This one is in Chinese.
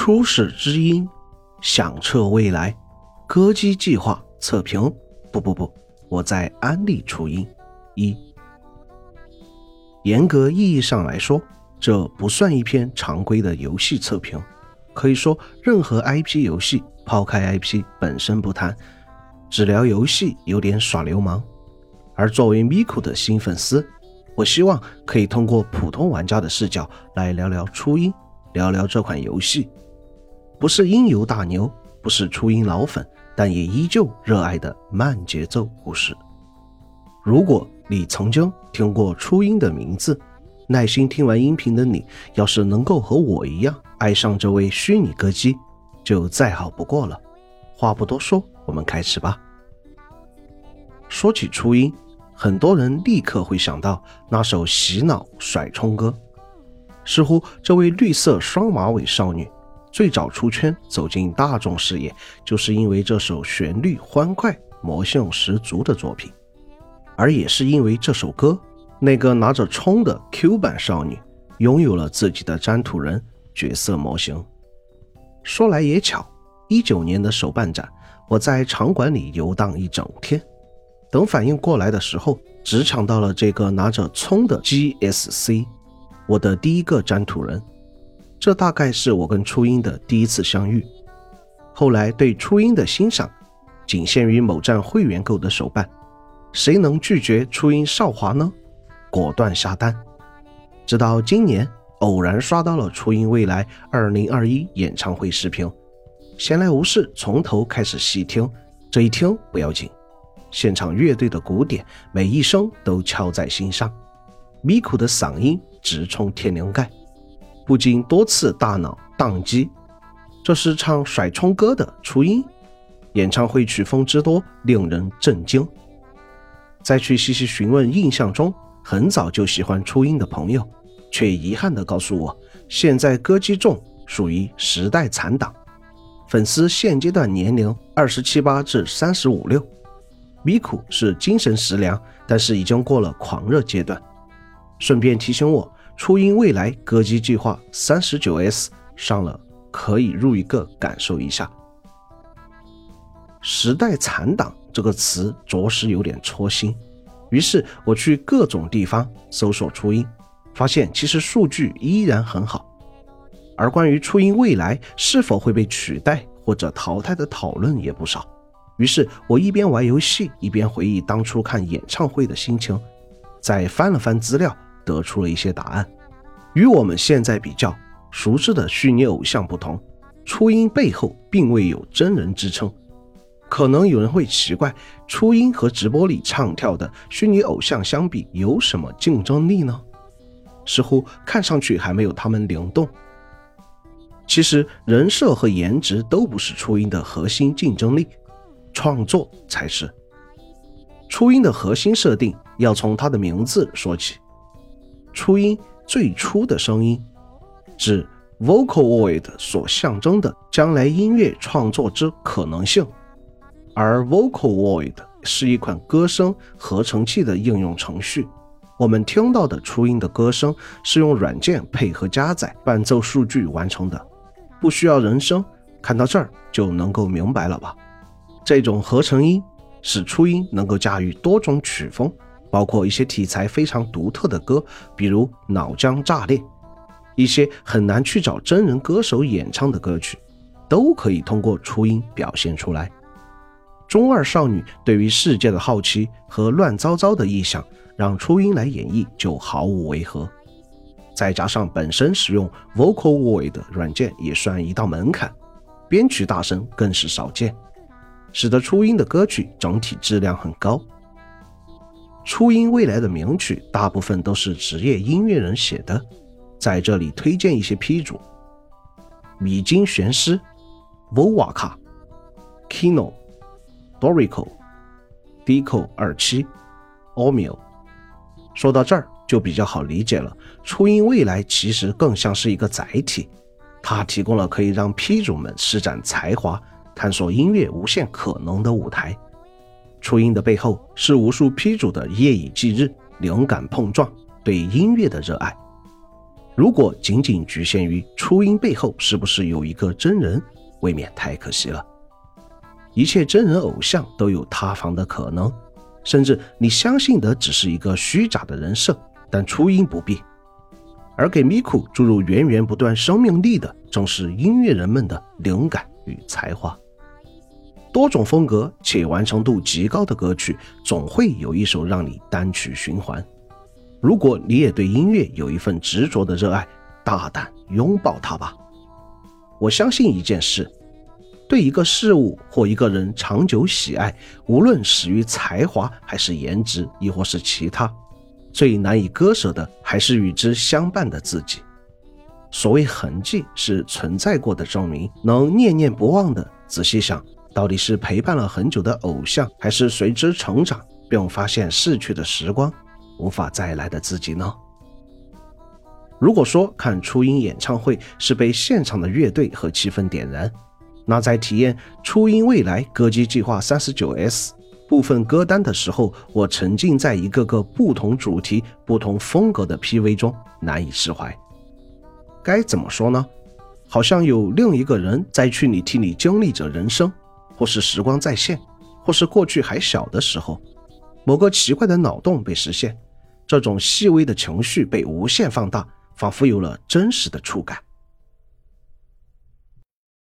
初始之音，响彻未来。歌姬计划测评，不不不，我在安利初音。一，严格意义上来说，这不算一篇常规的游戏测评。可以说，任何 IP 游戏，抛开 IP 本身不谈，只聊游戏有点耍流氓。而作为 Miku 的新粉丝，我希望可以通过普通玩家的视角来聊聊初音。聊聊这款游戏，不是音游大牛，不是初音老粉，但也依旧热爱的慢节奏故事。如果你曾经听过初音的名字，耐心听完音频的你，要是能够和我一样爱上这位虚拟歌姬，就再好不过了。话不多说，我们开始吧。说起初音，很多人立刻会想到那首洗脑甩葱歌。似乎这位绿色双马尾少女最早出圈走进大众视野，就是因为这首旋律欢快、魔性十足的作品，而也是因为这首歌，那个拿着葱的 Q 版少女拥有了自己的粘土人角色模型。说来也巧，一九年的手办展，我在场馆里游荡一整天，等反应过来的时候，只抢到了这个拿着葱的 GSC。我的第一个粘土人，这大概是我跟初音的第一次相遇。后来对初音的欣赏，仅限于某站会员购的手办。谁能拒绝初音少华呢？果断下单。直到今年偶然刷到了初音未来二零二一演唱会视频，闲来无事从头开始细听。这一听不要紧，现场乐队的鼓点每一声都敲在心上，米苦的嗓音。直冲天灵盖，不禁多次大脑宕机。这是唱甩葱歌的初音，演唱会曲风之多令人震惊。再去细细询问印象中很早就喜欢初音的朋友，却遗憾地告诉我，现在歌姬众属于时代残党，粉丝现阶段年龄二十七八至三十五六。米苦是精神食粮，但是已经过了狂热阶段。顺便提醒我，初音未来歌姬计划三十九 S 上了，可以入一个感受一下。时代残党这个词着实有点戳心，于是我去各种地方搜索初音，发现其实数据依然很好。而关于初音未来是否会被取代或者淘汰的讨论也不少，于是我一边玩游戏一边回忆当初看演唱会的心情，再翻了翻资料。得出了一些答案。与我们现在比较熟知的虚拟偶像不同，初音背后并未有真人支撑。可能有人会奇怪，初音和直播里唱跳的虚拟偶像相比，有什么竞争力呢？似乎看上去还没有他们灵动。其实人设和颜值都不是初音的核心竞争力，创作才是。初音的核心设定要从他的名字说起。初音最初的声音，指 Vocaloid 所象征的将来音乐创作之可能性，而 Vocaloid 是一款歌声合成器的应用程序。我们听到的初音的歌声是用软件配合加载伴奏数据完成的，不需要人声。看到这儿就能够明白了吧？这种合成音使初音能够驾驭多种曲风。包括一些题材非常独特的歌，比如《脑浆炸裂》，一些很难去找真人歌手演唱的歌曲，都可以通过初音表现出来。中二少女对于世界的好奇和乱糟糟的臆想，让初音来演绎就毫无违和。再加上本身使用 Vocal Void 软件也算一道门槛，编曲大神更是少见，使得初音的歌曲整体质量很高。初音未来的名曲大部分都是职业音乐人写的，在这里推荐一些批主：米津玄师、Volaka、Kino、Dorico、Dico 二七、Omio。说到这儿就比较好理解了，初音未来其实更像是一个载体，它提供了可以让批主们施展才华、探索音乐无限可能的舞台。初音的背后是无数批主的夜以继日、灵感碰撞、对音乐的热爱。如果仅仅局限于初音背后是不是有一个真人，未免太可惜了。一切真人偶像都有塌房的可能，甚至你相信的只是一个虚假的人设，但初音不必。而给咪库注入源源不断生命力的，正是音乐人们的灵感与才华。多种风格且完成度极高的歌曲，总会有一首让你单曲循环。如果你也对音乐有一份执着的热爱，大胆拥抱它吧。我相信一件事：对一个事物或一个人长久喜爱，无论始于才华还是颜值，亦或是其他，最难以割舍的还是与之相伴的自己。所谓痕迹，是存在过的证明。能念念不忘的，仔细想，到底是陪伴了很久的偶像，还是随之成长并发现逝去的时光？无法再来的自己呢？如果说看初音演唱会是被现场的乐队和气氛点燃，那在体验初音未来歌姬计划三十九 S 部分歌单的时候，我沉浸在一个个不同主题、不同风格的 PV 中，难以释怀。该怎么说呢？好像有另一个人在去你替你经历着人生，或是时光再现，或是过去还小的时候，某个奇怪的脑洞被实现。这种细微的情绪被无限放大，仿佛有了真实的触感。